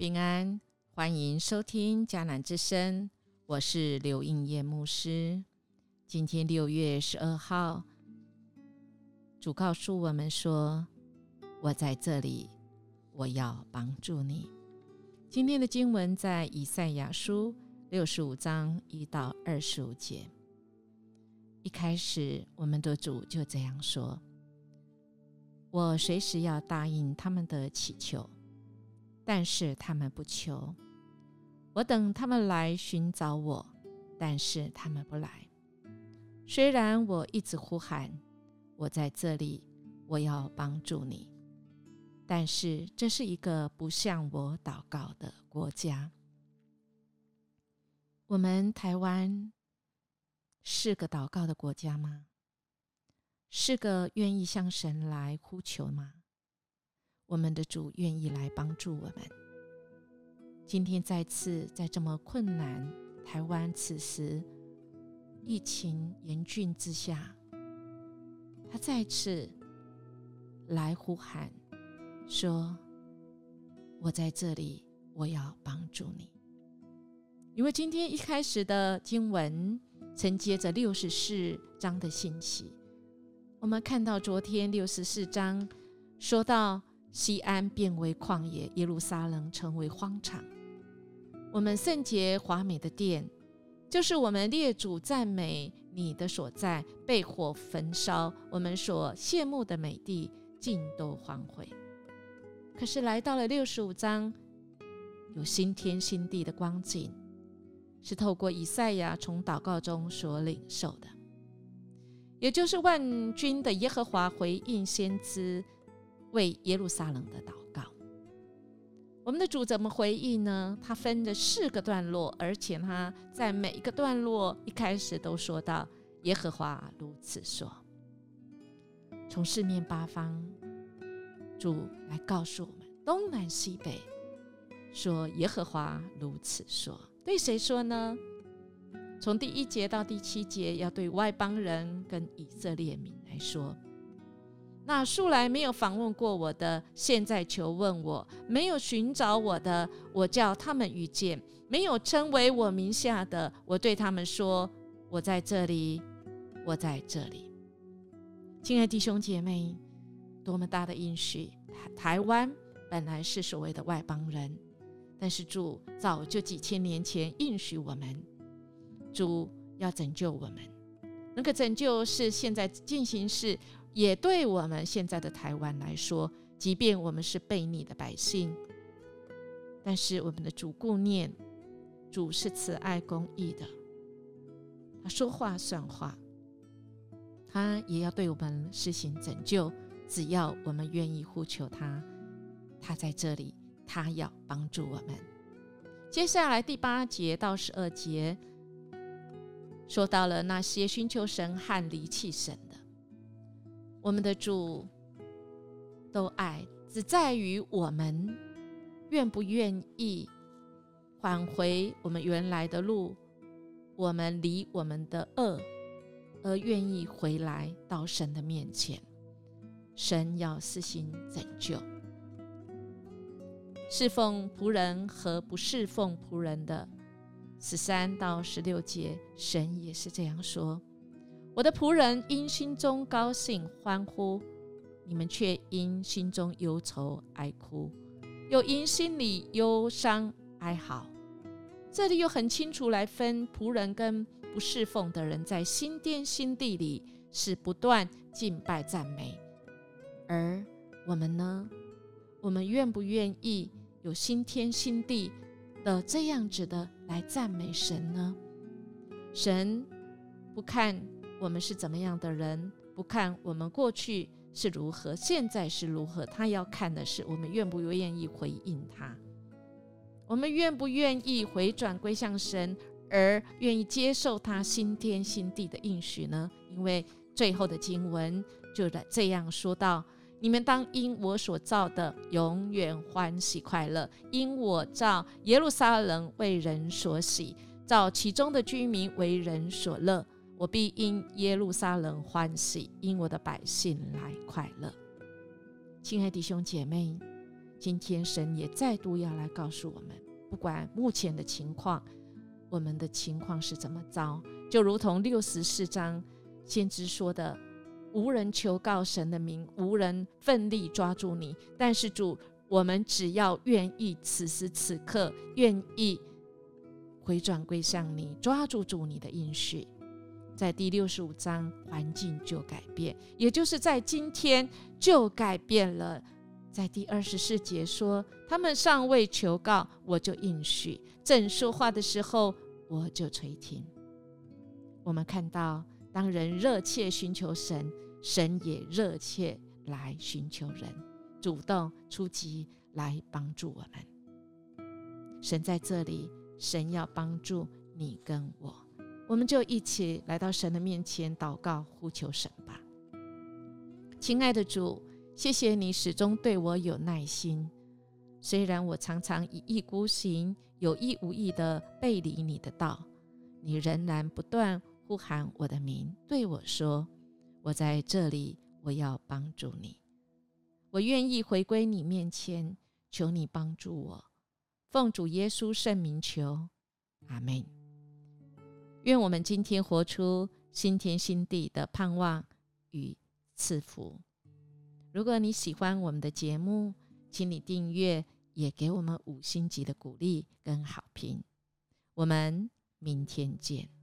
平安，欢迎收听迦南之声，我是刘应叶牧师。今天六月十二号，主告诉我们说：“我在这里，我要帮助你。”今天的经文在以赛亚书六十五章一到二十五节。一开始，我们的主就这样说：“我随时要答应他们的祈求。”但是他们不求，我等他们来寻找我，但是他们不来。虽然我一直呼喊，我在这里，我要帮助你，但是这是一个不向我祷告的国家。我们台湾是个祷告的国家吗？是个愿意向神来呼求吗？我们的主愿意来帮助我们。今天再次在这么困难，台湾此时疫情严峻之下，他再次来呼喊，说：“我在这里，我要帮助你。”因为今天一开始的经文承接着六十四章的信息，我们看到昨天六十四章说到。西安变为旷野，耶路撒冷成为荒场。我们圣洁华美的殿，就是我们列祖赞美你的所在，被火焚烧。我们所羡慕的美地，尽都荒毁。可是来到了六十五章，有新天新地的光景，是透过以赛亚从祷告中所领受的，也就是万军的耶和华回应先知。为耶路撒冷的祷告，我们的主怎么回应呢？他分着四个段落，而且他在每一个段落一开始都说到耶和华如此说。从四面八方，主来告诉我们东南西北，说耶和华如此说。对谁说呢？从第一节到第七节，要对外邦人跟以色列民来说。那素来没有访问过我的，现在求问我；没有寻找我的，我叫他们遇见；没有称为我名下的，我对他们说：我在这里，我在这里。亲爱弟兄姐妹，多么大的应许！台台湾本来是所谓的外邦人，但是主早就几千年前应许我们，主要拯救我们。那个拯救是现在进行式。也对我们现在的台湾来说，即便我们是悖逆的百姓，但是我们的主顾念，主是慈爱公义的，他说话算话，他也要对我们施行拯救。只要我们愿意呼求他，他在这里，他要帮助我们。接下来第八节到十二节，说到了那些寻求神和离弃神。我们的主都爱，只在于我们愿不愿意返回我们原来的路，我们离我们的恶，而愿意回来到神的面前。神要施行拯救，侍奉仆人和不侍奉仆人的十三到十六节，神也是这样说。我的仆人因心中高兴欢呼，你们却因心中忧愁哀哭，又因心里忧伤哀嚎。这里又很清楚来分仆人跟不侍奉的人，在新天新地里是不断敬拜赞美，而我们呢？我们愿不愿意有新天新地的这样子的来赞美神呢？神不看。我们是怎么样的人？不看我们过去是如何，现在是如何，他要看的是我们愿不愿意回应他，我们愿不愿意回转归向神，而愿意接受他新天新地的应许呢？因为最后的经文就在这样说道：“你们当因我所造的永远欢喜快乐，因我造耶路撒冷为人所喜，造其中的居民为人所乐。”我必因耶路撒冷欢喜，因我的百姓来快乐。亲爱弟兄姐妹，今天神也再度要来告诉我们，不管目前的情况，我们的情况是怎么糟，就如同六十四章先知说的：“无人求告神的名，无人奋力抓住你。”但是主，我们只要愿意，此时此刻愿意回转归向你，抓住主你的应许。在第六十五章，环境就改变，也就是在今天就改变了。在第二十四节说，他们尚未求告，我就应许；正说话的时候，我就垂听。我们看到，当人热切寻求神，神也热切来寻求人，主动出击来帮助我们。神在这里，神要帮助你跟我。我们就一起来到神的面前祷告，呼求神吧。亲爱的主，谢谢你始终对我有耐心。虽然我常常一意孤行，有意无意的背离你的道，你仍然不断呼喊我的名，对我说：“我在这里，我要帮助你。我愿意回归你面前，求你帮助我。奉主耶稣圣名求，阿门。”愿我们今天活出新天新地的盼望与赐福。如果你喜欢我们的节目，请你订阅，也给我们五星级的鼓励跟好评。我们明天见。